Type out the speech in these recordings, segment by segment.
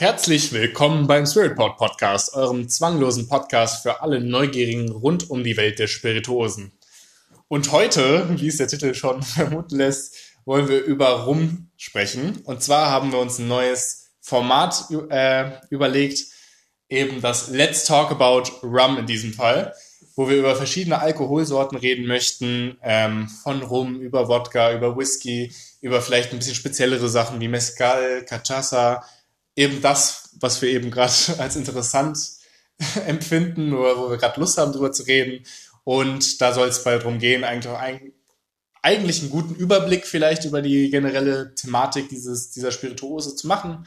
Herzlich willkommen beim Spiritport Podcast, eurem zwanglosen Podcast für alle Neugierigen rund um die Welt der Spirituosen. Und heute, wie es der Titel schon vermuten lässt, wollen wir über Rum sprechen. Und zwar haben wir uns ein neues Format äh, überlegt, eben das Let's Talk About Rum in diesem Fall, wo wir über verschiedene Alkoholsorten reden möchten, ähm, von Rum über Wodka, über Whisky, über vielleicht ein bisschen speziellere Sachen wie Mezcal, Cachaça, eben das, was wir eben gerade als interessant empfinden oder wo wir gerade Lust haben, darüber zu reden. Und da soll es bald darum gehen, eigentlich, eigentlich einen guten Überblick vielleicht über die generelle Thematik dieses, dieser Spirituose zu machen.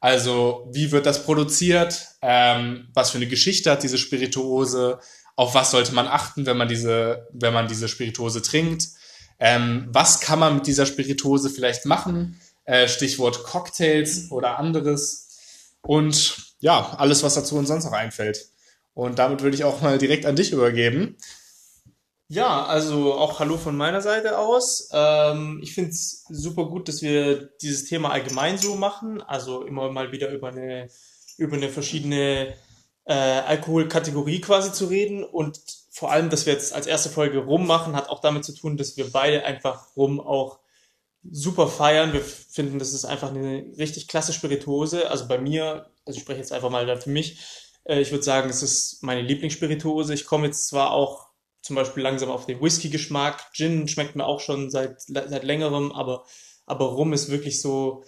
Also wie wird das produziert? Ähm, was für eine Geschichte hat diese Spirituose? Auf was sollte man achten, wenn man diese, wenn man diese Spirituose trinkt? Ähm, was kann man mit dieser Spirituose vielleicht machen? Äh, Stichwort Cocktails oder anderes. Und ja, alles, was dazu uns sonst noch einfällt. Und damit würde ich auch mal direkt an dich übergeben. Ja, also auch Hallo von meiner Seite aus. Ähm, ich finde es super gut, dass wir dieses Thema allgemein so machen. Also immer mal wieder über eine, über eine verschiedene äh, Alkoholkategorie quasi zu reden. Und vor allem, dass wir jetzt als erste Folge Rum machen, hat auch damit zu tun, dass wir beide einfach Rum auch super feiern. Wir finden, das ist einfach eine richtig klasse Spirituose. Also bei mir, also ich spreche jetzt einfach mal für mich, äh, ich würde sagen, es ist meine Lieblingsspirituose. Ich komme jetzt zwar auch zum Beispiel langsam auf den Whisky-Geschmack. Gin schmeckt mir auch schon seit, seit längerem, aber, aber Rum ist wirklich so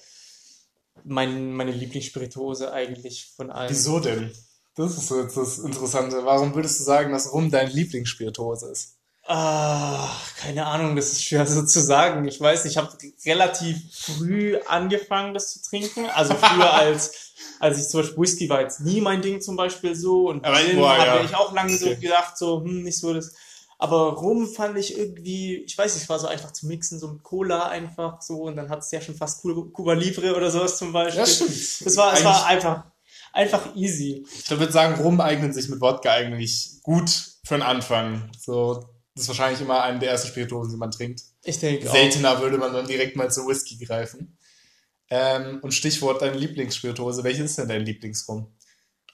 mein, meine Lieblingsspirituose eigentlich von allen. Wieso denn? Das ist jetzt das Interessante. Warum würdest du sagen, dass Rum dein Lieblingsspirituose ist? Ah, keine Ahnung, das ist schwer so zu sagen. Ich weiß, ich habe relativ früh angefangen, das zu trinken. Also früher als, als ich zum Beispiel Whisky war jetzt nie mein Ding zum Beispiel so. Und Aber Gin habe ja. ich auch lange so gedacht, so, hm, nicht so das. Aber Rum fand ich irgendwie, ich weiß nicht, es war so einfach zu mixen, so mit Cola einfach so. Und dann hat es ja schon fast Cuba Libre oder sowas zum Beispiel. Ja, stimmt. Das war, es war einfach, einfach easy. Ich würde sagen, Rum eignet sich mit Wodka eigentlich gut für den Anfang. So, das ist wahrscheinlich immer eine der ersten Spirituosen, die man trinkt. Ich denke auch. Seltener würde man dann direkt mal zu Whisky greifen. Ähm, und Stichwort deine Lieblingsspirituose. Welches ist denn dein Lieblingsrum?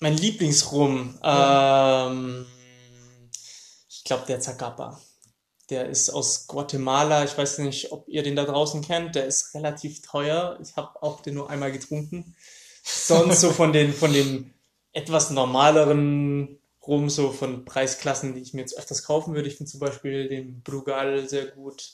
Mein Lieblingsrum, ähm, ich glaube der Zacapa. Der ist aus Guatemala. Ich weiß nicht, ob ihr den da draußen kennt. Der ist relativ teuer. Ich habe auch den nur einmal getrunken. Sonst so von den, von den etwas normaleren Rum, so von Preisklassen, die ich mir jetzt öfters kaufen würde. Ich finde zum Beispiel den Brugal sehr gut.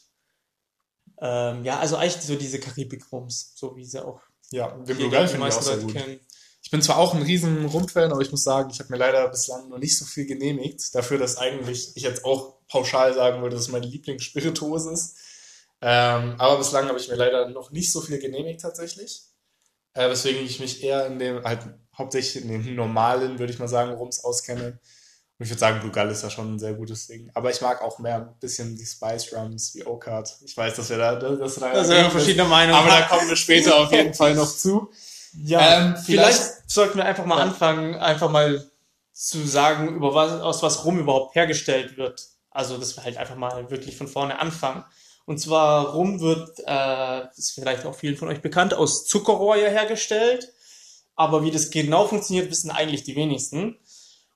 Ähm, ja, also eigentlich so diese Karibik-Rums, so wie sie auch Ja, den Brugal die finde ich auch meisten sehr Leute gut. kennen. Ich bin zwar auch ein riesen Rum-Fan, aber ich muss sagen, ich habe mir leider bislang noch nicht so viel genehmigt. Dafür, dass eigentlich ich jetzt auch pauschal sagen würde, dass es meine Lieblingsspirituose ist. Ähm, aber bislang habe ich mir leider noch nicht so viel genehmigt tatsächlich. Äh, weswegen ich mich eher in dem, halt hauptsächlich in dem normalen, würde ich mal sagen, Rums auskenne. Und ich würde sagen, Blue Gull ist ja schon ein sehr gutes Ding. Aber ich mag auch mehr ein bisschen die Spice Rums wie Oakard. Ich weiß, dass wir da, dass wir da Da sind wir verschiedener Meinung. aber da kommen wir später auf jeden Fall noch zu. Ja, Ähm, vielleicht, vielleicht- sollten wir einfach mal Ja. anfangen, einfach mal zu sagen, über was, aus was Rum überhaupt hergestellt wird. Also, dass wir halt einfach mal wirklich von vorne anfangen. Und zwar Rum wird, äh, das ist vielleicht auch vielen von euch bekannt, aus Zuckerrohr hergestellt. Aber wie das genau funktioniert, wissen eigentlich die wenigsten.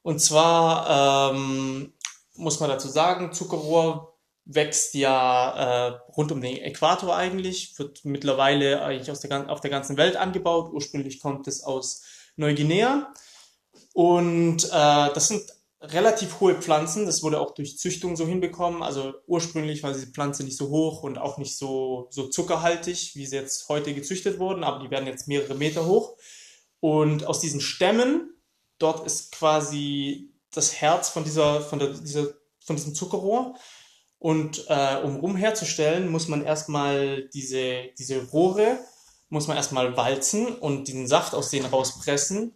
Und zwar ähm, muss man dazu sagen, Zuckerrohr wächst ja äh, rund um den Äquator eigentlich, wird mittlerweile eigentlich aus der, auf der ganzen Welt angebaut. Ursprünglich kommt es aus Neuguinea. Und äh, das sind relativ hohe Pflanzen. Das wurde auch durch Züchtung so hinbekommen. Also ursprünglich war diese Pflanze nicht so hoch und auch nicht so, so zuckerhaltig, wie sie jetzt heute gezüchtet wurden, aber die werden jetzt mehrere Meter hoch. Und aus diesen Stämmen, dort ist quasi das Herz von dieser, von der, dieser, von diesem Zuckerrohr. Und äh, um Rum herzustellen, muss man erstmal diese, diese Rohre, muss man erstmal walzen und den Saft aus denen rauspressen.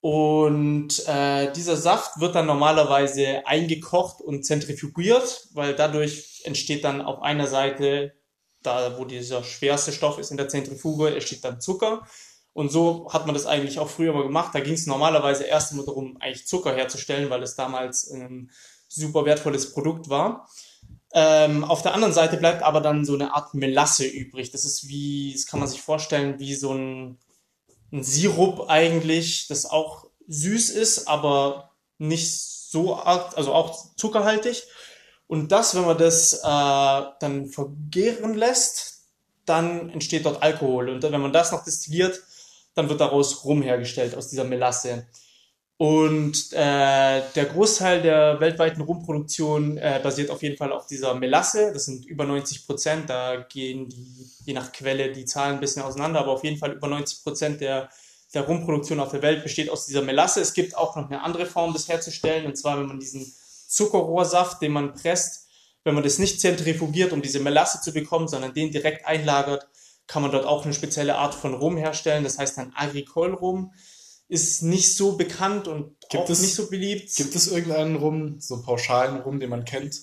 Und äh, dieser Saft wird dann normalerweise eingekocht und zentrifugiert, weil dadurch entsteht dann auf einer Seite, da wo dieser schwerste Stoff ist in der Zentrifuge, entsteht dann Zucker. Und so hat man das eigentlich auch früher mal gemacht. Da ging es normalerweise erst einmal darum, eigentlich Zucker herzustellen, weil es damals ein super wertvolles Produkt war. Ähm, auf der anderen Seite bleibt aber dann so eine Art Melasse übrig. Das ist wie, das kann man sich vorstellen, wie so ein, ein Sirup eigentlich, das auch süß ist, aber nicht so arg, also auch zuckerhaltig. Und das, wenn man das äh, dann vergären lässt, dann entsteht dort Alkohol. Und wenn man das noch destilliert, dann wird daraus Rum hergestellt aus dieser Melasse. Und äh, der Großteil der weltweiten Rumproduktion äh, basiert auf jeden Fall auf dieser Melasse. Das sind über 90 Prozent. Da gehen die, je nach Quelle, die Zahlen ein bisschen auseinander, aber auf jeden Fall über 90 Prozent der, der Rumproduktion auf der Welt besteht aus dieser Melasse. Es gibt auch noch eine andere Form, das herzustellen. Und zwar, wenn man diesen Zuckerrohrsaft, den man presst, wenn man das nicht zentrifugiert, um diese Melasse zu bekommen, sondern den direkt einlagert, kann man dort auch eine spezielle Art von Rum herstellen. Das heißt dann Agricole-Rum ist nicht so bekannt und Gibt auch es- nicht so beliebt. Gibt es irgendeinen Rum, so einen pauschalen Rum, den man kennt,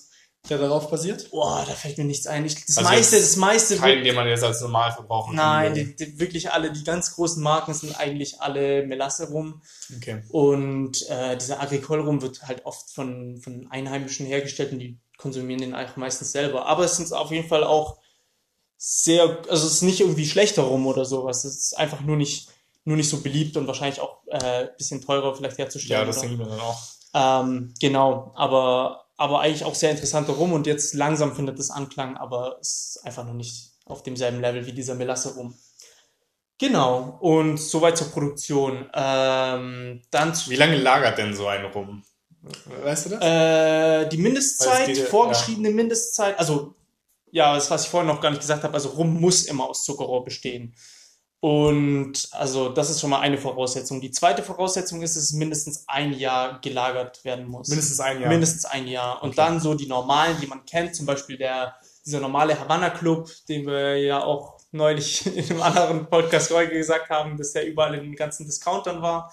der darauf basiert? Boah, da fällt mir nichts ein. Ich, das Also meiste, das meiste Keinen, den man jetzt als Normalverbraucher Nein, trinken die, die, wirklich alle, die ganz großen Marken sind eigentlich alle Melasse rum. Okay. Und äh, dieser Agricole rum wird halt oft von, von Einheimischen hergestellt und die konsumieren den eigentlich meistens selber. Aber es sind auf jeden Fall auch sehr, also es ist nicht irgendwie schlechter rum oder sowas. Es ist einfach nur nicht, nur nicht so beliebt und wahrscheinlich auch äh, bisschen teurer vielleicht herzustellen. Ja, das oder? denke ich mir dann auch. Ähm, genau, aber, aber eigentlich auch sehr interessanter Rum und jetzt langsam findet es Anklang, aber es ist einfach noch nicht auf demselben Level wie dieser Melasse Rum. Genau, und soweit zur Produktion. Ähm, dann Wie lange lagert denn so ein Rum? Weißt du das? äh, die Mindestzeit, ja- vorgeschriebene Mindestzeit, also ja, das, was ich vorhin noch gar nicht gesagt habe, also Rum muss immer aus Zuckerrohr bestehen. Und also das ist schon mal eine Voraussetzung. Die zweite Voraussetzung ist, dass es mindestens ein Jahr gelagert werden muss. Mindestens ein Jahr. Mindestens ein Jahr. Und Okay. dann so die normalen, die man kennt, zum Beispiel der, dieser normale Havanna Club, den wir ja auch neulich in einem anderen Podcast heute gesagt haben, dass der überall in den ganzen Discountern war.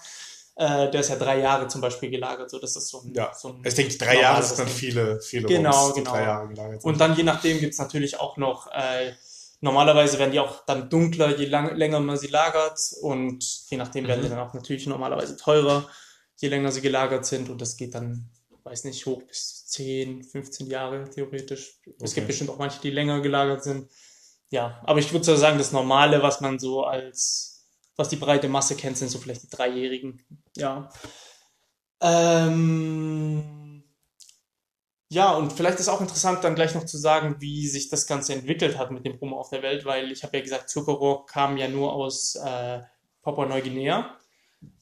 Äh, der ist ja drei Jahre zum Beispiel gelagert, so das ist so ein, Ja. so ein Ich denke, drei Jahre sind dann viele, viele Genau, Rums, genau. drei Jahre gelagert sind. Und dann je nachdem gibt's natürlich auch noch, äh, normalerweise werden die auch dann dunkler, je lang, länger man sie lagert und je nachdem werden Mhm. die dann auch natürlich normalerweise teurer, je länger sie gelagert sind und das geht dann, weiß nicht, hoch bis 10, 15 Jahre theoretisch. Es Okay. gibt bestimmt auch manche, die länger gelagert sind. Ja, aber ich würde so sagen, das Normale, was man so als, was die breite Masse kennt, sind so vielleicht die Dreijährigen. Ja. Ähm, ja, und vielleicht ist auch interessant, dann gleich noch zu sagen, wie sich das Ganze entwickelt hat mit dem Rum auf der Welt, weil ich habe ja gesagt, Zuckerrohr kam ja nur aus äh, Papua-Neuguinea,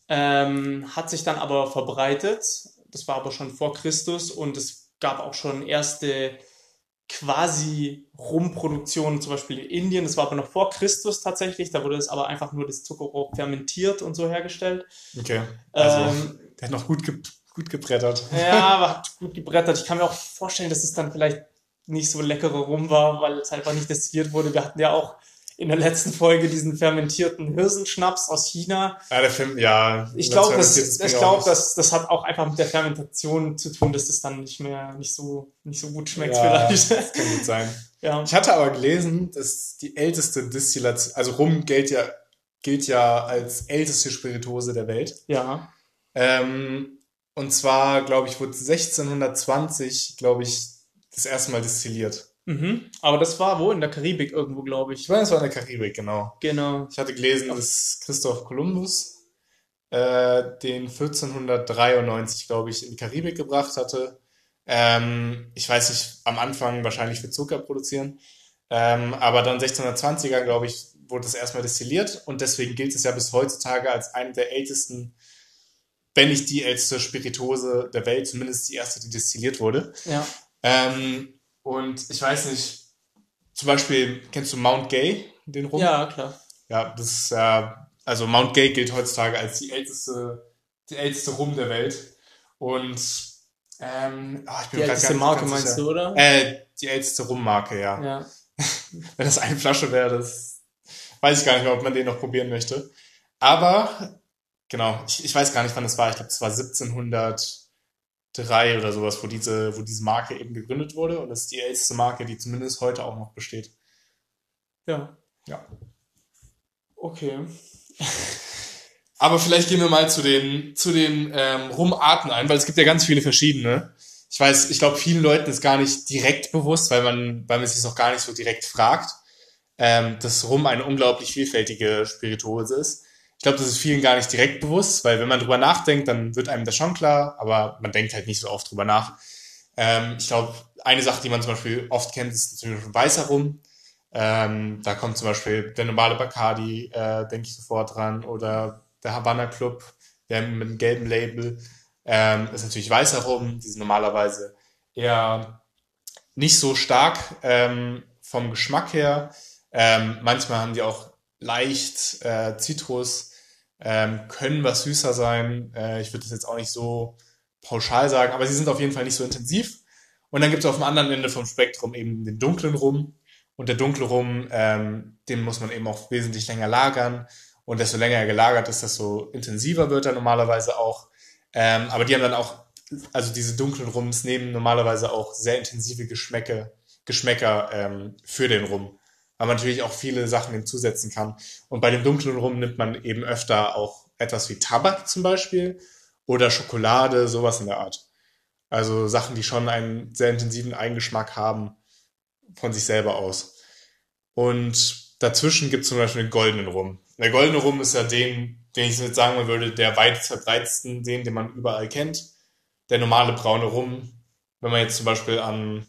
ähm, hat sich dann aber verbreitet. Das war aber schon vor Christus und es gab auch schon erste quasi Rumproduktionen, zum Beispiel in Indien. Das war aber noch vor Christus tatsächlich. Da wurde es aber einfach nur das Zuckerrohr fermentiert und so hergestellt. okay. Also, Ähm, der hat noch gut, ge gut gebrettert. ja, aber hat gut gebrettert. Ich kann mir auch vorstellen, dass es dann vielleicht nicht so leckerer rum war, weil es einfach nicht destilliert wurde. Wir hatten ja auch in der letzten Folge diesen fermentierten Hirsenschnaps aus China. Ja, der Film, ja. Ich glaube, das, ich glaube, das, das hat auch einfach mit der Fermentation zu tun, dass es dann nicht mehr, nicht so, nicht so gut schmeckt Ja, vielleicht. Das kann gut sein. Ja. Ich hatte aber gelesen, dass die älteste Destillation, also Rum gilt ja, gilt ja als älteste Spirituose der Welt. Ja. Ähm, und zwar, glaube ich, wurde 1620, glaube ich, das erste Mal destilliert. Mhm. Aber das war wo? In der Karibik irgendwo, glaube Ich ich. meine, es war in der Karibik, genau. Genau. Ich hatte gelesen, dass Christoph Kolumbus äh, den 1493, glaube ich, in die Karibik gebracht hatte. Ähm, ich weiß nicht, am Anfang wahrscheinlich für Zucker produzieren. Ähm, aber dann 1620er, glaube ich, wurde es erstmal destilliert und deswegen gilt es ja bis heutzutage als eine der ältesten, wenn nicht die älteste Spirituose der Welt, zumindest die erste, die destilliert wurde. Ja. Ähm, und ich weiß nicht, zum Beispiel, kennst du Mount Gay, den Rum? Ja, klar. Ja, das ist ja, also Mount Gay gilt heutzutage als die älteste, die älteste Rum der Welt. Und ähm, ich bin Die älteste nicht Marke ganz meinst du, oder? Äh, die älteste Rummarke, ja. Ja. Wenn das eine Flasche wäre, das weiß ich gar nicht mehr, ob man den noch probieren möchte. Aber, genau, ich, ich weiß gar nicht, wann das war. Ich glaube, es war 1703 oder sowas, wo diese, wo diese Marke eben gegründet wurde. Und das ist die älteste Marke, die zumindest heute auch noch besteht. Ja. Ja. Okay. Aber vielleicht gehen wir mal zu den, zu den ähm, Rumarten ein, weil es gibt ja ganz viele verschiedene. Ich weiß, ich glaube, vielen Leuten ist gar nicht direkt bewusst, weil man, weil man sich auch gar nicht so direkt fragt, ähm, dass Rum eine unglaublich vielfältige Spirituose ist. Ich glaube, das ist vielen gar nicht direkt bewusst, weil wenn man drüber nachdenkt, dann wird einem das schon klar, aber man denkt halt nicht so oft drüber nach. Ähm, ich glaube, eine Sache, die man zum Beispiel oft kennt, ist natürlich weißer Rum. Ähm, da kommt zum Beispiel der normale Bacardi, äh, denke ich sofort dran, oder der Havana Club, der mit einem gelben Label. Ähm, ist natürlich weißer Rum, die sind normalerweise eher nicht so stark ähm, vom Geschmack her. Ähm, manchmal haben die auch leicht äh, Zitrus, ähm, können was süßer sein. Äh, ich würde das jetzt auch nicht so pauschal sagen, aber sie sind auf jeden Fall nicht so intensiv. Und dann gibt es auf dem anderen Ende vom Spektrum eben den dunklen Rum. Und der dunkle Rum, ähm, den muss man eben auch wesentlich länger lagern. Und desto länger er gelagert ist, desto intensiver wird er normalerweise auch. Ähm, aber die haben dann auch, also diese dunklen Rums nehmen normalerweise auch sehr intensive Geschmäcke, Geschmäcker ähm, für den Rum. Weil man natürlich auch viele Sachen hinzusetzen kann. Und bei dem dunklen Rum nimmt man eben öfter auch etwas wie Tabak zum Beispiel oder Schokolade, sowas in der Art. Also Sachen, die schon einen sehr intensiven Eigengeschmack haben von sich selber aus. Und dazwischen gibt es zum Beispiel den goldenen Rum. Der goldene Rum ist ja den, den ich jetzt sagen würde, der weit verbreitetsten, den, den man überall kennt. Der normale braune Rum, wenn man jetzt zum Beispiel an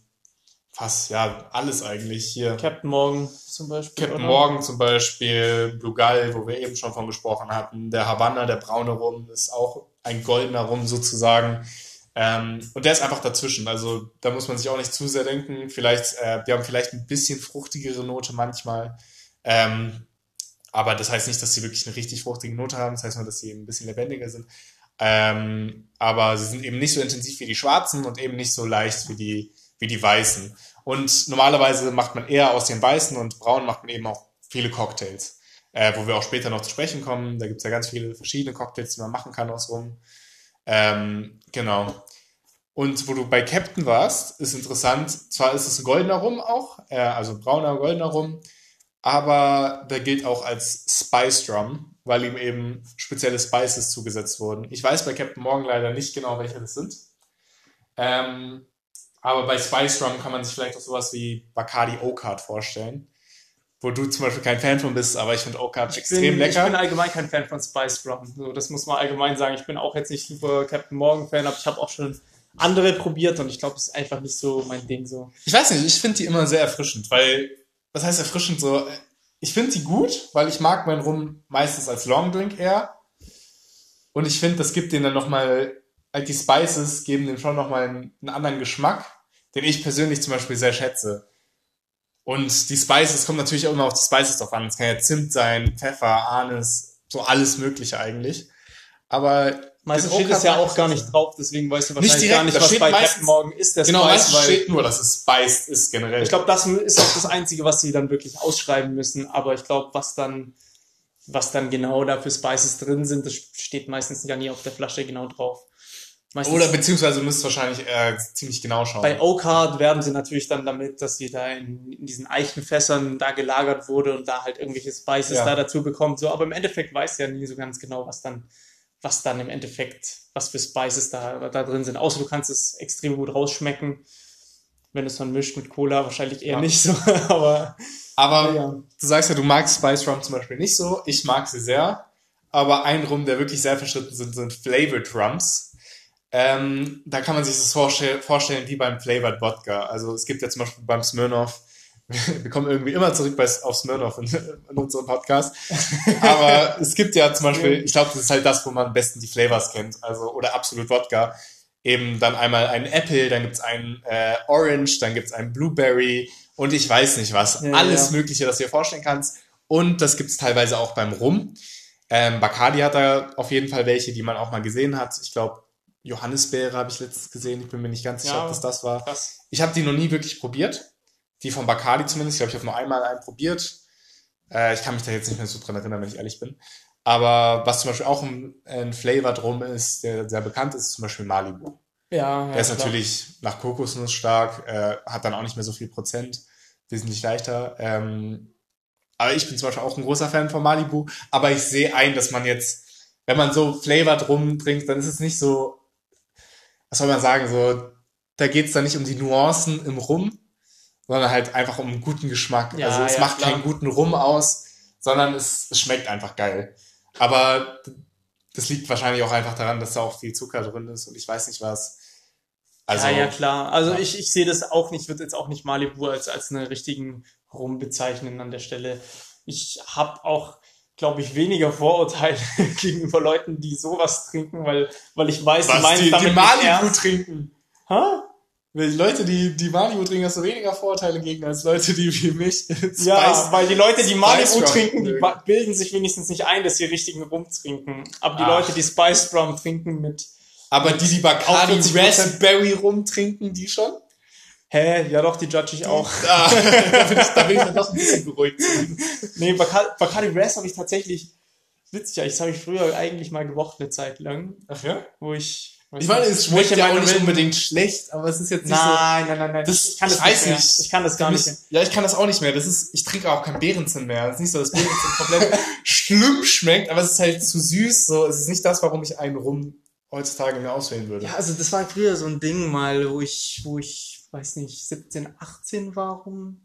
fast, ja, alles eigentlich hier. Captain Morgan zum Beispiel. Captain oder? Morgan zum Beispiel, Blue Gull, wo wir eben schon von gesprochen hatten. Der Havanna, der braune Rum, ist auch ein goldener Rum sozusagen. Ähm, und der ist einfach dazwischen. Also da muss man sich auch nicht zu sehr denken. Vielleicht, äh, wir haben vielleicht ein bisschen fruchtigere Note manchmal. Ähm, aber das heißt nicht, dass sie wirklich eine richtig fruchtige Note haben. Das heißt nur, dass sie eben ein bisschen lebendiger sind. Ähm, aber sie sind eben nicht so intensiv wie die schwarzen und eben nicht so leicht wie die, wie die weißen. Und normalerweise macht man eher aus den weißen und braunen macht man eben auch viele Cocktails. Äh, wo wir auch später noch zu sprechen kommen. Da gibt's ja ganz viele verschiedene Cocktails, die man machen kann aus Rum. Ähm, genau. Und wo du bei Captain warst, ist interessant, zwar ist es ein goldener Rum auch, äh, also brauner, goldener Rum, aber der gilt auch als Spice Drum, weil ihm eben spezielle Spices zugesetzt wurden. Ich weiß bei Captain Morgan leider nicht genau, welche das sind. Ähm, aber bei Spice Drum kann man sich vielleicht auch sowas wie Bacardi O-Card vorstellen wo du zum Beispiel kein Fan von bist, aber ich finde Oak extrem bin, lecker. Ich bin allgemein kein Fan von Spice Rum. So, das muss man allgemein sagen. Ich bin auch jetzt nicht super Captain Morgan Fan, aber ich habe auch schon andere probiert und ich glaube, es ist einfach nicht so mein Ding so. Ich weiß nicht, ich finde die immer sehr erfrischend, weil, was heißt erfrischend so? Ich finde die gut, weil ich mag meinen Rum meistens als Long Drink eher. Und ich finde, das gibt denen dann nochmal, halt die Spices geben dem schon nochmal einen, einen anderen Geschmack, den ich persönlich zum Beispiel sehr schätze. Und die Spices, kommt natürlich auch immer auf die Spices drauf an. Es kann ja Zimt sein, Pfeffer, Anis, so alles Mögliche eigentlich. Aber meistens steht es ja auch gar nicht drauf, deswegen weißt du wahrscheinlich direkt, gar nicht, was bei Captain Morgan ist. Der genau, Spice, weil steht nur, dass es spiced ist generell. Ich glaube, das ist auch das Einzige, was sie dann wirklich ausschreiben müssen. Aber ich glaube, was dann, was dann genau da für Spices drin sind, das steht meistens ja nie auf der Flasche genau drauf. Meistens Oder beziehungsweise müsst wahrscheinlich äh, ziemlich genau schauen. Bei Oak werben sie natürlich dann damit, dass sie da in, in, diesen Eichenfässern da gelagert wurde und da halt irgendwelche Spices ja. da dazu bekommt. So, aber im Endeffekt weiß ja nie so ganz genau, was dann, was dann im Endeffekt, was für Spices da, da drin sind. Außer du kannst es extrem gut rausschmecken. Wenn es dann mischt mit Cola, wahrscheinlich eher ja. nicht so. aber aber ja. du sagst ja, du magst Spice Rum zum Beispiel nicht so. Ich mag sie sehr. Aber ein Rum, der wirklich sehr verschritten sind, sind Flavored Rums ähm, da kann man sich das vorstell vorstellen wie beim Flavored Wodka. Also es gibt ja zum Beispiel beim Smirnoff, wir kommen irgendwie immer zurück bei, auf Smirnoff in, in unserem Podcast. Aber es gibt ja zum Beispiel, ich glaube, das ist halt das, wo man am besten die Flavors kennt. Also, oder Absolut Wodka. Eben dann einmal einen Apple, dann gibt's einen äh, Orange, dann gibt's einen Blueberry und ich weiß nicht was. Ja, Alles ja. Mögliche, das du dir vorstellen kannst. Und das gibt's teilweise auch beim Rum. Ähm, Bacardi hat da auf jeden Fall welche, die man auch mal gesehen hat. Ich glaube, Johannisbeere habe ich letztens gesehen. Ich bin mir nicht ganz sicher, ja, ob das das war. Krass. Ich habe die noch nie wirklich probiert. Die von Bacardi zumindest. Ich glaube, ich habe nur einmal einen probiert. Äh, ich kann mich da jetzt nicht mehr so dran erinnern, wenn ich ehrlich bin. Aber was zum Beispiel auch ein, ein Flavor drum ist, der sehr bekannt ist, ist zum Beispiel Malibu. Ja, ja Der ist klar. natürlich nach Kokosnuss stark, äh, hat dann auch nicht mehr so viel Prozent, wesentlich leichter. Ähm, aber ich bin zum Beispiel auch ein großer Fan von Malibu. Aber ich sehe ein, dass man jetzt, wenn man so Flavor drum trinkt, dann ist es nicht so was soll man sagen, so, da geht's dann nicht um die Nuancen im Rum, sondern halt einfach um guten Geschmack. Ja, also es ja, macht klar. keinen guten Rum aus, sondern es, es schmeckt einfach geil. Aber das liegt wahrscheinlich auch einfach daran, dass da auch viel Zucker drin ist und ich weiß nicht was. Also, ja, ja, klar. Also ja. ich, ich sehe das auch nicht, würde jetzt auch nicht Malibu als, als einen richtigen Rum bezeichnen an der Stelle. Ich habe auch, glaube ich, weniger Vorurteile gegenüber Leuten, die sowas trinken, weil, weil ich weiß, was, die meinen die, damit die Malibu trinken. Die Leute, die, die Malibu trinken, hast du weniger Vorurteile gegen als Leute, die wie mich Ja, Spice- weil die Leute, die Malibu Spice Rum trinken, die bilden sich wenigstens nicht ein, dass sie richtigen Rum trinken. Aber die Ach. Leute, die Spice Rum trinken mit, Aber die, die Bacardi Auch 40% Raspberry rumtrinken, die schon? Hä, ja doch, die judge ich auch. Ah, da, bin ich, da bin ich dann doch ein bisschen beruhigt. Nee, Bacardi, Bacardi Ras habe ich tatsächlich, witzig, ja, das habe ich früher eigentlich mal gemocht eine Zeit lang, Ach ja? wo ich, Ich meine, es wo ich schmeckt ja auch nicht unbedingt schlecht, aber es ist jetzt nicht Nein, nein, nein, nein. Das- ich kann das ich weiß nicht. Mehr. nicht. Ich kann das so. gar für nicht. mich- Mehr. Ja, ich kann das auch nicht mehr. Das ist, ich trinke auch kein Beerenzen mehr. Es ist nicht so, dass Beerenzen komplett schlimm schmeckt, aber es ist halt zu süß. So, es ist nicht das, warum ich einen Rum heutzutage mehr auswählen würde. Ja, also das war früher so ein Ding mal, wo ich, wo ich, weiß nicht, 17, 18 war rum.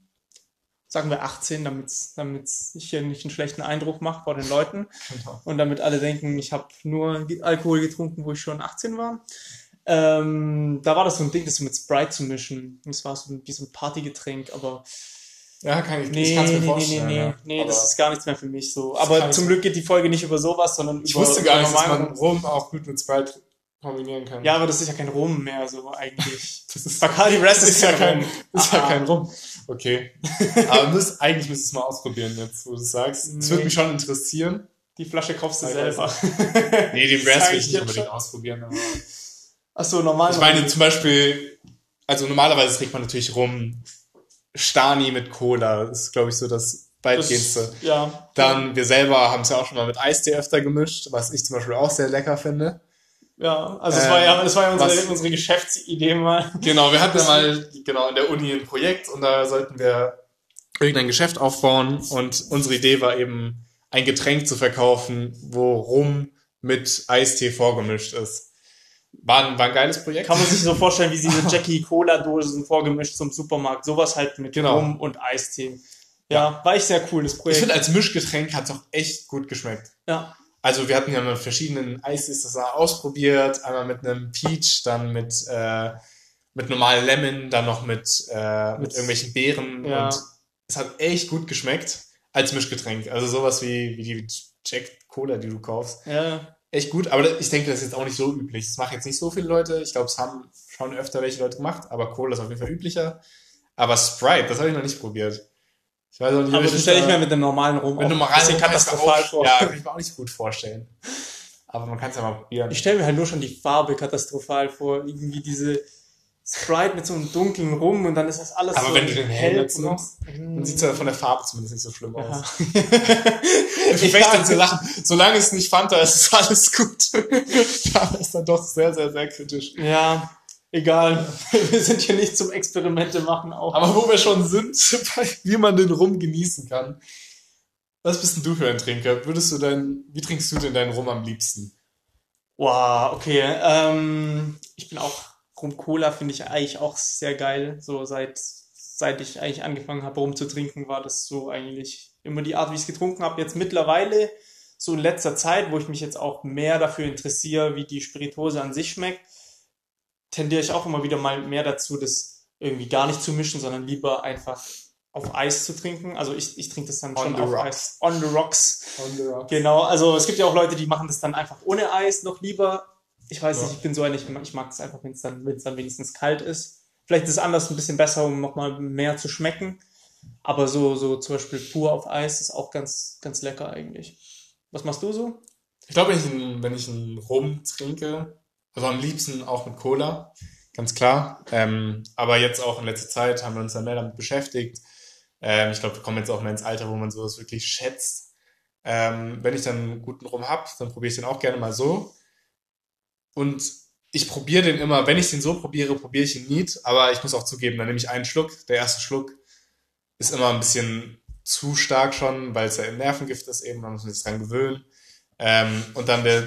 Sagen wir 18, damit ich hier nicht einen schlechten Eindruck mache vor den Leuten. Genau. Und damit alle denken, ich habe nur Alkohol getrunken, wo ich schon 18 war. Ähm, da war das so ein Ding, das so mit Sprite zu mischen. Das war so ein, wie so ein Partygetränk, aber Ja, kann ich, nee, ich kann's mir nee, nee, nee, vorstellen. nee, ja. nee, Aber das ist gar nichts mehr für mich so. Aber ich zum Glück geht die Folge nicht über sowas, sondern ich über wusste gar nicht, dass man Rum auch gut mit Sprite kombinieren kann. Ja, aber das ist ja kein Rum mehr, so eigentlich. das ist, Bacardi Ras das ist ja kein, Rum. das ist ja Ah. kein Rum. Okay. Aber müsst, eigentlich müsstest du es mal ausprobieren jetzt, wo du es sagst. Es Nee. würde mich schon interessieren. Die Flasche kaufst du selber. Nee, den Das sag will ich ich nicht unbedingt schon. ausprobieren. Aber Achso, normal. ich meine zum Beispiel, also normalerweise trinkt man natürlich Rum Stani mit Cola. Das ist, glaube ich, so das weitgehendste. das, ja. Dann, wir selber haben es ja auch schon mal mit Eistee öfter gemischt, was ich zum Beispiel auch sehr lecker finde. Ja, also es war ja, das war ja unsere, was- unsere Geschäftsidee mal. Genau, wir hatten ja mal genau in der Uni ein Projekt und da sollten wir irgendein Geschäft aufbauen und unsere Idee war eben ein Getränk zu verkaufen, wo Rum mit Eistee vorgemischt ist. War ein, war ein geiles Projekt. Kann man sich so vorstellen, wie diese Jackie Cola Dosen vorgemischt zum Supermarkt. Sowas halt mit Genau. Rum und Eistee. Ja, war echt sehr cool, das ich Projekt. finde, als Mischgetränk hat es auch echt gut geschmeckt. ja. Also wir hatten ja mit verschiedenen Eistees das ausprobiert. Einmal mit einem Peach, dann mit, äh, mit normalen Lemon, dann noch mit, äh, mit Mit- irgendwelchen Beeren. Ja. Und es hat echt gut geschmeckt als Mischgetränk. Also sowas wie, wie die Jack Cola, die du kaufst. Ja. Echt gut, aber ich denke, das ist jetzt auch nicht so üblich. Das machen jetzt nicht so viele Leute. Ich glaube, es haben schon öfter welche Leute gemacht, aber Cola ist auf jeden Fall üblicher. Aber Sprite, das habe ich noch nicht probiert. Ich weiß auch nicht, Aber das stelle ich mir mit dem normalen Rum mit auch einem bisschen mir katastrophal vor. Ja, kann ich mir auch nicht gut vorstellen. Aber man kann es ja mal probieren. Ich stelle mir halt nur schon die Farbe katastrophal vor. Irgendwie diese Sprite mit so einem dunklen Rum und dann ist das alles Aber so wenn du den hell nimmst, Dann sieht es ja von der Farbe zumindest nicht so schlimm Ja. aus. Ich möchte zu lachen. Solange es nicht Fanta ist, ist alles gut. Farbe ist dann doch sehr, sehr, sehr kritisch. ja, egal. Wir sind hier nicht zum Experimente machen auch. Aber wo wir schon sind, wie man den Rum genießen kann. Was bist denn du für ein Trinker? Würdest du dein, wie trinkst du denn deinen Rum am liebsten? Wow, okay. Ähm, ich bin auch Rum Cola finde ich eigentlich auch sehr geil. So seit seit ich eigentlich angefangen habe, Rum zu trinken, war das so eigentlich immer die Art, wie ich es getrunken habe. Jetzt mittlerweile so in letzter Zeit, wo ich mich jetzt auch mehr dafür interessiere, wie die Spirituose an sich schmeckt, tendiere ich auch immer wieder mal mehr dazu, das irgendwie gar nicht zu mischen, sondern lieber einfach auf Eis zu trinken. Also ich, ich trinke das dann On schon auf rocks. Eis. On the rocks. On the rocks. Genau, also es gibt ja auch Leute, die machen das dann einfach ohne Eis noch lieber. Ich weiß Ja. nicht, ich bin so ein, ich, ich mag es einfach, wenn es dann, dann wenigstens kalt ist. Vielleicht ist es anders ein bisschen besser, um nochmal mehr zu schmecken. Aber so, so zum Beispiel pur auf Eis ist auch ganz, ganz lecker eigentlich. Was machst du so? Ich glaube, wenn ich, einen, wenn ich einen Rum trinke, also am liebsten auch mit Cola, ganz klar. Ähm, aber jetzt auch in letzter Zeit haben wir uns dann mehr damit beschäftigt. Ähm, ich glaube, wir kommen jetzt auch mehr ins Alter, wo man sowas wirklich schätzt. Ähm, wenn ich dann einen guten Rum hab, dann probiere ich den auch gerne mal so. Und ich probiere den immer, wenn ich den so probiere, probiere ich ihn nie. Aber ich muss auch zugeben, dann nehme ich einen Schluck. Der erste Schluck ist immer ein bisschen zu stark schon, weil es ja ein Nervengift ist eben, man muss sich dran gewöhnen. Ähm, und dann der.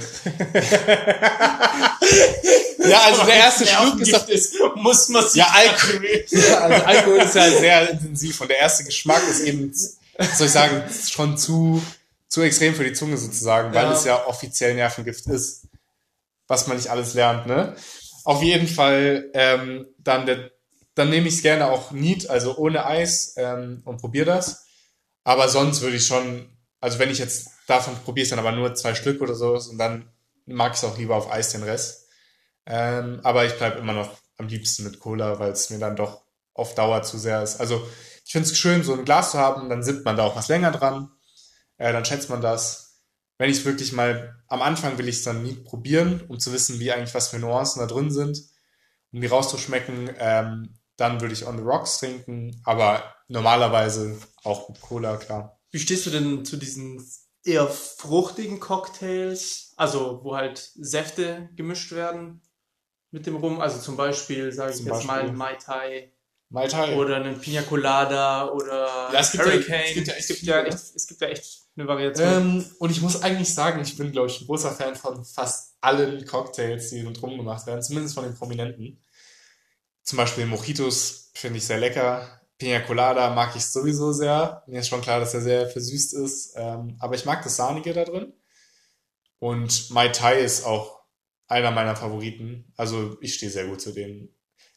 ja, also der erste Schluck ist doch. ist, muss man sich Ja, Alkohol. Ja, also Alkohol ist ja sehr intensiv und der erste Geschmack ist eben, soll ich sagen, schon zu, zu extrem für die Zunge sozusagen, weil Ja. es ja offiziell Nervengift ist. Was man nicht alles lernt, ne? Auf jeden Fall, ähm, dann, der, dann nehme ich es gerne auch neat, also ohne Eis ähm, und probiere das. Aber sonst würde ich schon, also wenn ich jetzt davon probiere ich dann aber nur zwei Stück oder so und dann mag ich es auch lieber auf Eis den Rest. Ähm, aber ich bleibe immer noch am liebsten mit Cola, weil es mir dann doch auf Dauer zu sehr ist. Also ich finde es schön, so ein Glas zu haben, dann sitzt man da auch was länger dran, äh, dann schätzt man das. Wenn ich es wirklich mal, am Anfang will ich es dann nie probieren, um zu wissen, wie eigentlich was für Nuancen da drin sind, um die rauszuschmecken, ähm, dann würde ich On the Rocks trinken, aber normalerweise auch mit Cola, klar. Wie stehst du denn zu diesen eher fruchtigen Cocktails? Also, wo halt Säfte gemischt werden mit dem Rum. Also zum Beispiel, sage ich jetzt mal, Beispiel? Mai Tai Mai Tai. oder einen Pina Colada oder Ja, es Hurricane. es gibt ja echt es gibt ja ne? echt, es gibt ja echt eine Variation. Ähm, und ich muss eigentlich sagen, ich bin, glaube ich, ein großer Fan von fast allen Cocktails, die mit rum gemacht werden, zumindest von den Prominenten. Zum Beispiel Mojitos finde ich sehr lecker. Pina Colada mag ich sowieso sehr. Mir ist schon klar, dass er sehr versüßt ist. Ähm, aber ich mag das Sahnige da drin. Und Mai Tai ist auch einer meiner Favoriten. Also ich stehe sehr gut zu denen.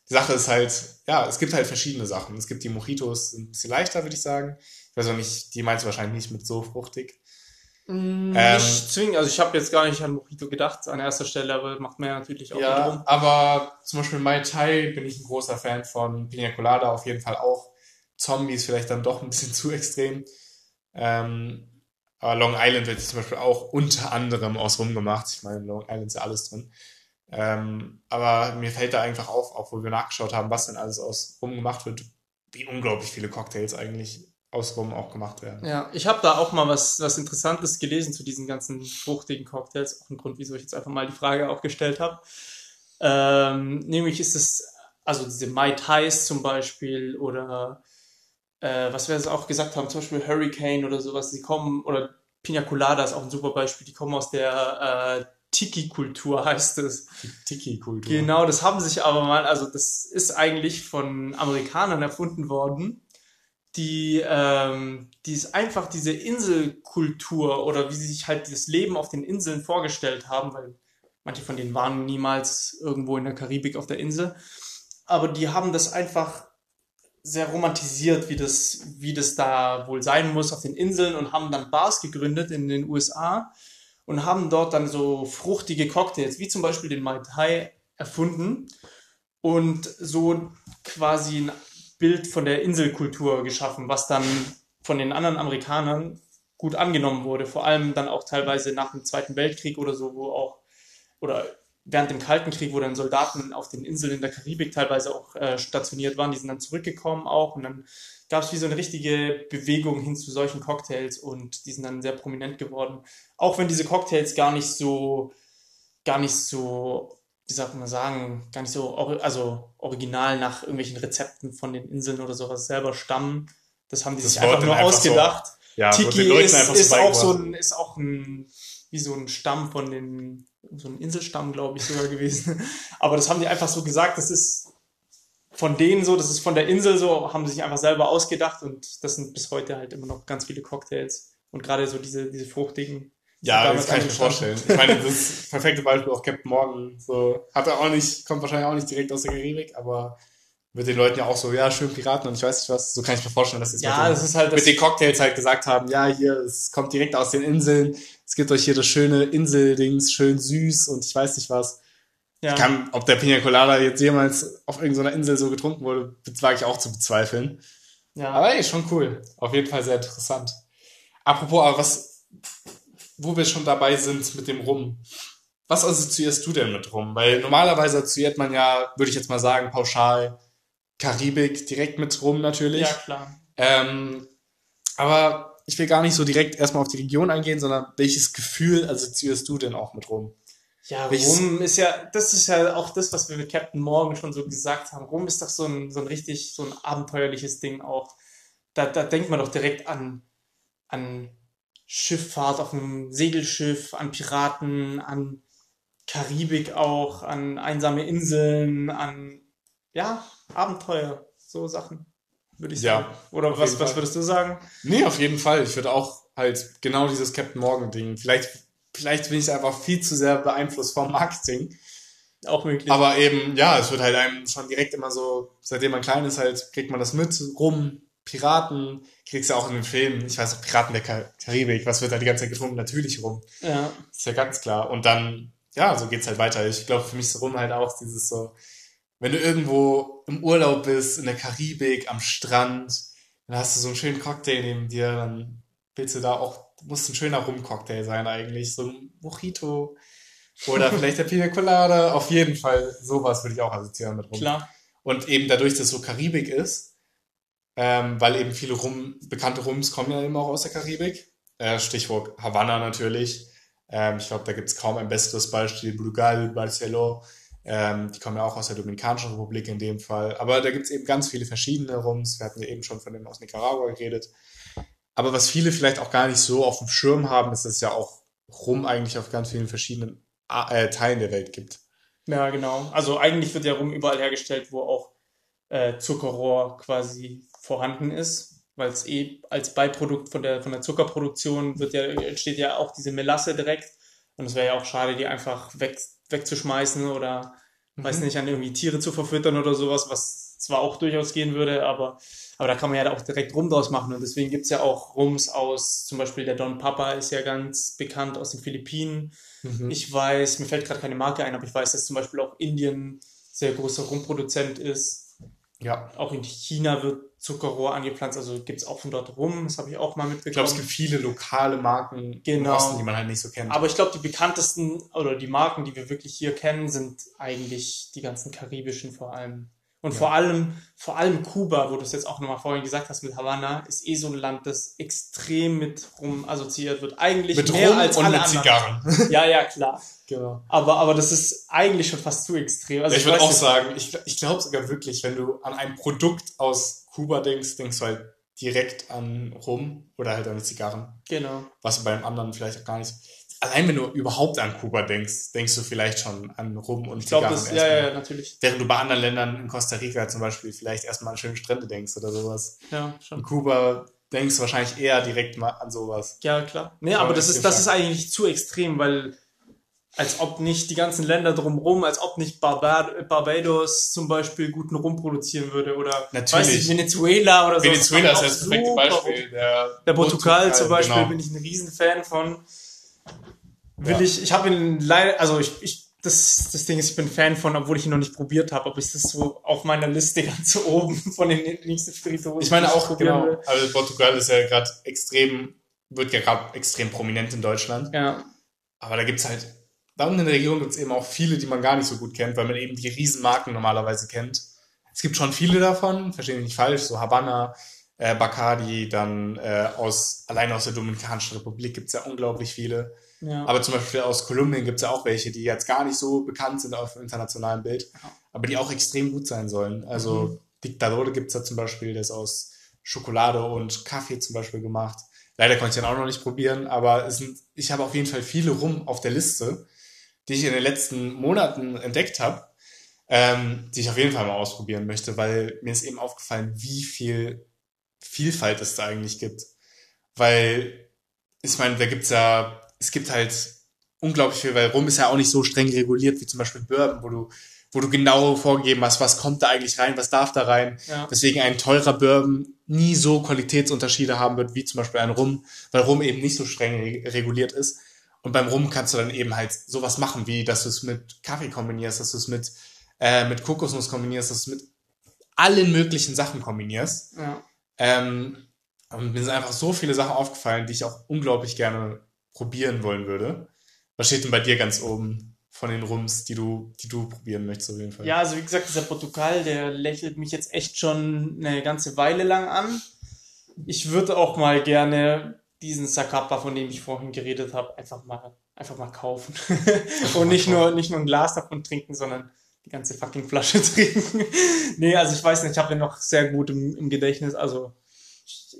Die Sache ist halt, ja, es gibt halt verschiedene Sachen. Es gibt die Mojitos, sind ein bisschen leichter, würde ich sagen. Ich weiß auch nicht, die meinst du wahrscheinlich nicht mit so fruchtig. Mm, ähm, nicht zwingend. Also ich habe jetzt gar nicht an Mojito gedacht an erster Stelle, aber macht man ja natürlich auch Ja, Rum. aber zum Beispiel Mai Tai bin ich ein großer Fan von Pina Colada auf jeden Fall auch. Zombies vielleicht dann doch ein bisschen zu extrem. Ähm, aber Long Island wird zum Beispiel auch unter anderem aus Rum gemacht. Ich meine, Long Island ist ja alles drin. Ähm, aber mir fällt da einfach auf, auch wo wir nachgeschaut haben, was denn alles aus Rum gemacht wird, wie unglaublich viele Cocktails eigentlich aus Rum auch gemacht werden. Ja, ich habe da auch mal was, was Interessantes gelesen zu diesen ganzen fruchtigen Cocktails. Auch ein Grund, wieso ich jetzt einfach mal die Frage auch gestellt habe. Ähm, nämlich ist es, also diese Mai Tais zum Beispiel oder äh, was wir jetzt auch gesagt haben, zum Beispiel Hurricane oder sowas, die kommen, oder Pina Colada ist auch ein super Beispiel, die kommen aus der äh, Tiki-Kultur, heißt es. Tiki-Kultur. Genau, das haben sich aber mal, also das ist eigentlich von Amerikanern erfunden worden, die, ähm, die ist einfach diese Inselkultur oder wie sie sich halt das Leben auf den Inseln vorgestellt haben, weil manche von denen waren niemals irgendwo in der Karibik auf der Insel, aber die haben das einfach sehr romantisiert, wie das, wie das da wohl sein muss auf den Inseln und haben dann Bars gegründet in den USA und haben dort dann so fruchtige Cocktails, wie zum Beispiel den Mai Tai, erfunden und so quasi ein Bild von der Inselkultur geschaffen, was dann von den anderen Amerikanern gut angenommen wurde. Vor allem dann auch teilweise nach dem Zweiten Weltkrieg oder so, wo auch, oder während dem Kalten Krieg, wo dann Soldaten auf den Inseln in der Karibik teilweise auch äh, stationiert waren, die sind dann zurückgekommen auch und dann gab es wie so eine richtige Bewegung hin zu solchen Cocktails und die sind dann sehr prominent geworden. Auch wenn diese Cocktails gar nicht so, gar nicht so, wie sagt man sagen, gar nicht so, also original nach irgendwelchen Rezepten von den Inseln oder sowas selber stammen. Das haben die Das sich einfach nur einfach ausgedacht. Ja, wird den Tiki Leuten ist, einfach ist auch so ein, ist auch ein, wie so ein Stamm von den, so ein Inselstamm, glaube ich, sogar gewesen. Aber das haben die einfach so gesagt, das ist von denen so, das ist von der Insel so, haben sie sich einfach selber ausgedacht und das sind bis heute halt immer noch ganz viele Cocktails. Und gerade so diese, diese fruchtigen. Ja, das kann ich mir vorstellen. Ich meine, das perfekte Beispiel auch Captain Morgan. So, hat er auch nicht, kommt wahrscheinlich auch nicht direkt aus der Karibik, aber mit den Leuten ja auch so, ja, schön Piraten und ich weiß nicht was. So kann ich mir vorstellen, dass jetzt Ja, mit, das ist halt mit den Cocktails halt gesagt haben, ja, hier, es kommt direkt aus den Inseln. Es gibt euch hier das schöne Inseldings, schön süß und ich weiß nicht was. ja. Kann, ob der Pina Colada jetzt jemals auf irgendeiner Insel so getrunken wurde, wage ich auch zu bezweifeln. ja. Aber ey, schon cool. Auf jeden Fall sehr interessant. Apropos, aber was, wo wir schon dabei sind mit dem Rum. Was assoziierst du denn mit Rum? Weil normalerweise assoziiert man ja, würde ich jetzt mal sagen, pauschal Karibik direkt mit Rum natürlich. ja, klar. Ähm, aber ich will gar nicht so direkt erstmal auf die Region eingehen, sondern welches Gefühl assoziierst du denn auch mit Rum? Ja, Welches- Rum ist ja, das ist ja auch das, was wir mit Captain Morgan schon so gesagt haben. Rum ist doch so ein, so ein richtig, so ein abenteuerliches Ding auch. Da, da denkt man doch direkt an, an Schifffahrt auf einem Segelschiff, an Piraten, an Karibik auch, an einsame Inseln, an, ja, Abenteuer, so Sachen, würde ich Ja, sagen. Oder auf was, was würdest du sagen? Nee, auf jeden Fall. Ich würde auch halt genau dieses Captain Morgan-Ding. Vielleicht, vielleicht bin ich einfach viel zu sehr beeinflusst vom Marketing. Auch möglich. Aber eben, ja, es wird halt einem schon direkt immer so, seitdem man klein ist, halt, kriegt man das mit, rum, Piraten, kriegst du ja auch in den Filmen, ich weiß auch, Piraten der Kar Karibik, was wird da die ganze Zeit getrunken? Natürlich rum. ja. Ist ja ganz klar. Und dann, ja, so geht's halt weiter. Ich glaube, für mich ist rum halt auch dieses so, wenn du irgendwo im Urlaub bist, in der Karibik, am Strand, dann hast du so einen schönen Cocktail neben dir, dann willst du da auch, muss ein schöner Rum-Cocktail sein eigentlich, so ein Mojito oder vielleicht der Pina Colada, auf jeden Fall sowas würde ich auch assoziieren mit Rum. Klar. Und eben dadurch, dass es so Karibik ist, ähm, weil eben viele Rum, bekannte Rums kommen ja eben auch aus der Karibik. Äh, Stichwort Havanna natürlich. Ähm, ich glaube, da gibt es kaum ein besseres Beispiel. Brugal, Barcelo, ähm, die kommen ja auch aus der Dominikanischen Republik in dem Fall. Aber da gibt es eben ganz viele verschiedene Rums. Wir hatten ja eben schon von dem aus Nicaragua geredet. Aber was viele vielleicht auch gar nicht so auf dem Schirm haben, ist, dass es ja auch Rum eigentlich auf ganz vielen verschiedenen äh, Teilen der Welt gibt. Ja, genau. Also eigentlich wird ja Rum überall hergestellt, wo auch äh, Zuckerrohr quasi vorhanden ist, weil es eh als Beiprodukt von der, von der Zuckerproduktion wird ja, entsteht ja auch diese Melasse direkt. Und es wäre ja auch schade, die einfach weg, wegzuschmeißen oder, weiß nicht, an irgendwie Tiere zu verfüttern oder sowas, was zwar auch durchaus gehen würde, aber, aber da kann man ja auch direkt Rum draus machen. Und deswegen gibt's ja auch Rums aus, zum Beispiel der Don Papa ist ja ganz bekannt aus den Philippinen. Mhm. Ich weiß, mir fällt gerade keine Marke ein, aber ich weiß, dass zum Beispiel auch Indien sehr großer Rumproduzent ist. Ja. Auch in China wird Zuckerrohr angepflanzt, also gibt's auch von dort rum, das habe ich auch mal Ich mitbekommen. glaube, es gibt viele lokale Marken im Genau. Osten, die man halt nicht so kennt. Aber ich glaube, die bekanntesten oder die Marken, die wir wirklich hier kennen, sind eigentlich die ganzen karibischen vor allem. Und Ja. vor allem, vor allem Kuba, wo du es jetzt auch nochmal vorhin gesagt hast mit Havanna, ist eh so ein Land, das extrem mit rum assoziiert wird. Eigentlich mit mehr Rum als und alle mit anderen. Zigarren. Ja, ja, klar. genau. Aber, aber das ist eigentlich schon fast zu extrem. Also Ja, ich würde auch nicht. sagen, ich, ich glaube sogar wirklich, wenn du an ein Produkt aus Kuba denkst, denkst du halt direkt an Rum oder halt an die Zigarren. Genau. Was du beim anderen vielleicht auch gar nicht. Allein wenn du überhaupt an Kuba denkst, denkst du vielleicht schon an Rum und Ich glaube, das, ja, ja, ja, natürlich. Während du bei anderen Ländern in Costa Rica zum Beispiel vielleicht erstmal an schöne Strände denkst oder sowas. Ja, In schon. Kuba denkst du wahrscheinlich eher direkt mal an sowas. Ja, klar. Nee, Aber aber das ist das ist eigentlich zu extrem, weil als ob nicht die ganzen Länder drumherum, als ob nicht Barba Barbados zum Beispiel guten Rum produzieren würde oder Natürlich. weiß nicht, Venezuela oder so. Venezuela ist Das perfekte Beispiel. Der, Der Portugal zum Beispiel genau. bin ich ein Riesenfan von. Will Ja. ich, ich habe ihn leider, also ich, ich, das, das Ding ist, ich bin Fan von, obwohl ich ihn noch nicht probiert habe, aber ist das so auf meiner Liste ganz oben von den nächsten Spirituosen. Ich meine auch, genau. will. Also Portugal ist ja gerade extrem, wird ja gerade extrem prominent in Deutschland. Ja, Aber da gibt's halt, da unten in der Region gibt's eben auch viele, die man gar nicht so gut kennt, weil man eben die Riesenmarken normalerweise kennt. Es gibt schon viele davon, verstehe mich nicht falsch, so Havanna, äh, Bacardi, dann äh, aus, allein aus der Dominikanischen Republik gibt's ja unglaublich viele. ja. Aber zum Beispiel aus Kolumbien gibt's ja auch welche, die jetzt gar nicht so bekannt sind auf dem internationalen Bild, aber die auch extrem gut sein sollen. Also Mhm. Dictadore gibt's da zum Beispiel, das aus Schokolade und Kaffee zum Beispiel gemacht. Leider konnte ich den auch noch nicht probieren, aber es sind, ich habe auf jeden Fall viele rum auf der Liste, die ich in den letzten Monaten entdeckt habe, ähm, die ich auf jeden Fall mal ausprobieren möchte, weil mir ist eben aufgefallen, wie viel Vielfalt es da eigentlich gibt. Weil, ich meine, da gibt's ja, es gibt halt unglaublich viel, weil Rum ist ja auch nicht so streng reguliert wie zum Beispiel Bourbon, wo du, wo du genau vorgegeben hast, was kommt da eigentlich rein, was darf da rein. ja. Deswegen ein teurer Bourbon nie so Qualitätsunterschiede haben wird wie zum Beispiel ein Rum, weil Rum eben nicht so streng re- reguliert ist. Und beim Rum kannst du dann eben halt sowas machen, wie dass du es mit Kaffee kombinierst, dass du es mit, äh, mit Kokosnuss kombinierst, dass du es mit allen möglichen Sachen kombinierst. ja. Ähm, und mir sind einfach so viele Sachen aufgefallen, die ich auch unglaublich gerne probieren wollen würde. Was steht denn bei dir ganz oben von den Rums, die du, die du probieren möchtest auf jeden Fall? Ja, also wie gesagt, dieser Portugal, der lächelt mich jetzt echt schon eine ganze Weile lang an. Ich würde auch mal gerne diesen Zacapa, von dem ich vorhin geredet habe, einfach mal, einfach mal kaufen. Und nicht nur, nicht nur ein Glas davon trinken, sondern die ganze fucking Flasche trinken. nee, also ich weiß nicht, ich habe den noch sehr gut im, im Gedächtnis. Also ich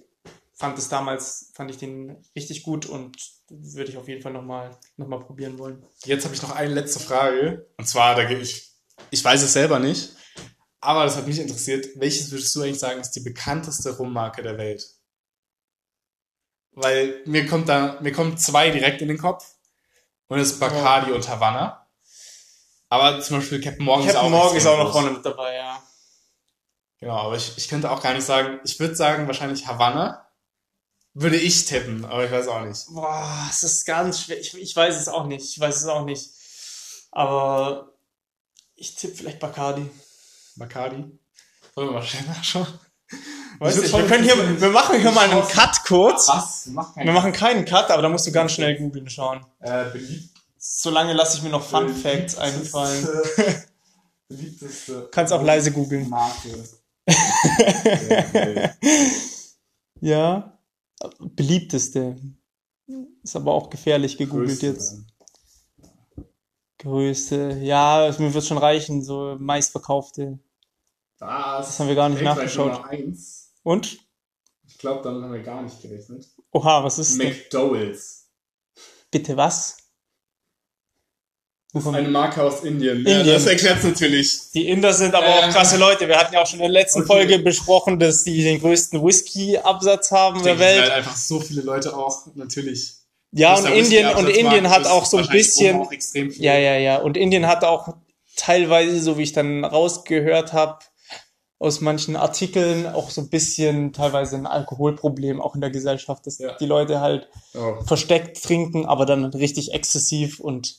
fand es damals, fand ich den richtig gut und würde ich auf jeden Fall nochmal noch mal probieren wollen. Jetzt habe ich noch eine letzte Frage. Und zwar, da gehe ich, ich weiß es selber nicht, aber das hat mich interessiert. Welches würdest du eigentlich sagen, ist die bekannteste Rummarke der Welt? weil mir kommt da, mir kommen zwei direkt in den Kopf. Und das ist Bacardi und Havanna. Aber zum Beispiel Captain Morgan Captain ist auch Morgan ist auch noch vorne mit dabei, ja. Genau, aber ich, ich könnte auch gar nicht sagen, ich würde sagen wahrscheinlich Havanna. Würde ich tippen, aber ich weiß auch nicht. Boah, es ist ganz schwer. Ich, ich weiß es auch nicht. Ich weiß es auch nicht. Aber ich tippe vielleicht Bacardi. Bacardi? Wollen wir mal schnell nachschauen? Weiß würd nicht. schon Wir können hier, wir machen hier mal einen Cut kurz. Was? Mach Wir machen keinen Cut, aber da musst du ganz schnell googeln schauen. äh, beliebt, Solange lasse ich mir noch Fun Facts einfallen. beliebteste, Kannst auch leise googeln. Marke. Ja. Beliebteste. Ist aber auch gefährlich gegoogelt Größte jetzt. dann. Größte. Ja, mir wird schon reichen, so meistverkaufte. Das, Das haben wir gar nicht nachgeschaut. Und? Ich glaube, damit haben wir gar nicht gerechnet. Oha, was ist denn? McDowell's. Bitte was? Das ist eine Marke aus Indien. Ja, Indien. das erklärt natürlich. Die Inder sind aber Ähm, auch krasse Leute. Wir hatten ja auch schon in der letzten okay. Folge besprochen, dass die den größten Whisky-Absatz haben Ich der denke, Welt. halt einfach so viele Leute auch, natürlich. Ja, und Indien, und Indien hat auch so ein bisschen, ja, ja, ja. Und Indien hat auch teilweise, so wie ich dann rausgehört habe, aus manchen Artikeln auch so ein bisschen teilweise ein Alkoholproblem auch in der Gesellschaft, dass Ja. die Leute halt Oh. versteckt trinken, aber dann richtig exzessiv und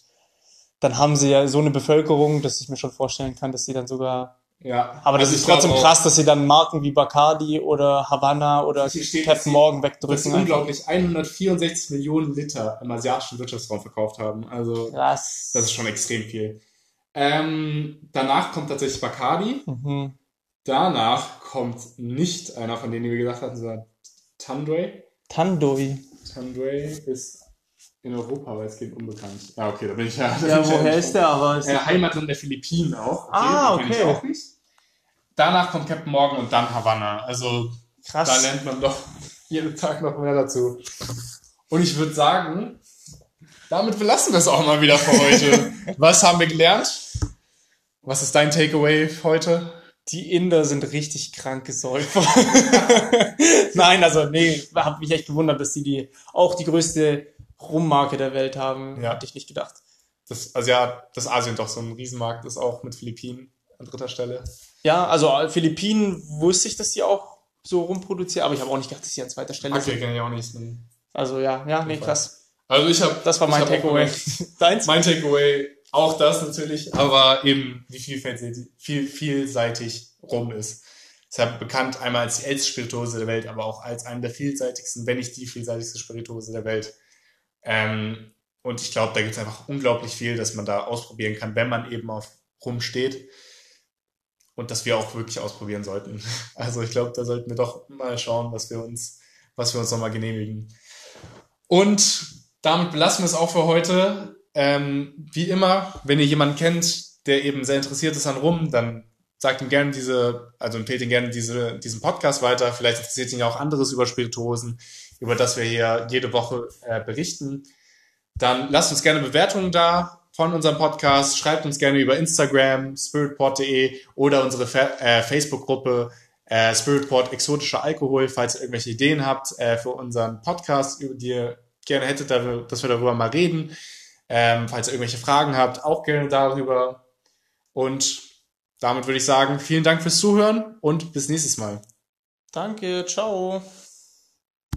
dann haben sie ja so eine Bevölkerung, dass ich mir schon vorstellen kann, dass sie dann sogar Ja. Aber das Also ist trotzdem krass, dass sie dann Marken wie Bacardi oder Havanna oder Captain Morgan Dass sie wegdrücken. unglaublich 164 Millionen Liter im asiatischen Wirtschaftsraum verkauft haben. Also, Krass. das ist schon extrem viel. Ähm, danach kommt tatsächlich Bacardi. Mhm. Danach kommt nicht einer von denen, die wir gesagt hatten, sondern Tandway. Tandoi. Tandway ist in Europa weitgehend unbekannt. Ja, okay, da bin ich ja. da Ja, woher ist der aber? Ist Äh, Heimatland der Philippinen auch. Ah, den kenn okay. Ich auch nicht. Danach kommt Captain Morgan und dann Havanna. Also da krass. lernt man doch jeden Tag noch mehr dazu. Und ich würde sagen, damit belassen wir es auch mal wieder für heute. Was haben wir gelernt? Was ist dein Takeaway heute? Die Inder sind richtig kranke Säufer. Nein, also nee, hab mich echt gewundert, dass die, die auch die größte Rummarke der Welt haben. Ja. Hätte ich nicht gedacht. Das, also ja, das Asien doch so ein Riesenmarkt ist auch mit Philippinen an dritter Stelle. Ja, also äh, Philippinen wusste ich, dass die auch so rumproduzieren, aber ich habe auch nicht gedacht, dass die an zweiter Stelle Okay, sind. kenne ich auch nicht. nee. Also ja, ja, nee, krass. Also ich habe Das war mein Takeaway. Deins? Mein Takeaway, auch das natürlich, aber eben wie vielfältig, viel, vielseitig Rum ist. Ist ja bekannt einmal als die älteste Spirituose der Welt, aber auch als eine der vielseitigsten, wenn nicht die vielseitigste Spirituose der Welt. Ähm, und ich glaube, da gibt es einfach unglaublich viel, dass man da ausprobieren kann, wenn man eben auf Rum steht. Und dass wir auch wirklich ausprobieren sollten. Also ich glaube, da sollten wir doch mal schauen, was wir uns, was wir uns nochmal genehmigen. Und damit belassen wir es auch für heute. Ähm, wie immer, wenn ihr jemanden kennt, der eben sehr interessiert ist an Rum, dann sagt ihm gerne diese, also empfehlt ihm gerne diese, diesen Podcast weiter. Vielleicht interessiert ihn ja auch anderes über Spirituosen, über das wir hier jede Woche äh, berichten. Dann lasst uns gerne Bewertungen da von unserem Podcast. Schreibt uns gerne über Instagram, spiritport.de oder unsere Fa äh, Facebook-Gruppe äh, Spiritport exotischer Alkohol, falls ihr irgendwelche Ideen habt äh, für unseren Podcast, über die ihr gerne hättet, da- dass wir darüber mal reden. Ähm, falls ihr irgendwelche Fragen habt, auch gerne darüber. Und damit würde ich sagen, vielen Dank fürs Zuhören und bis nächstes Mal. Danke, ciao.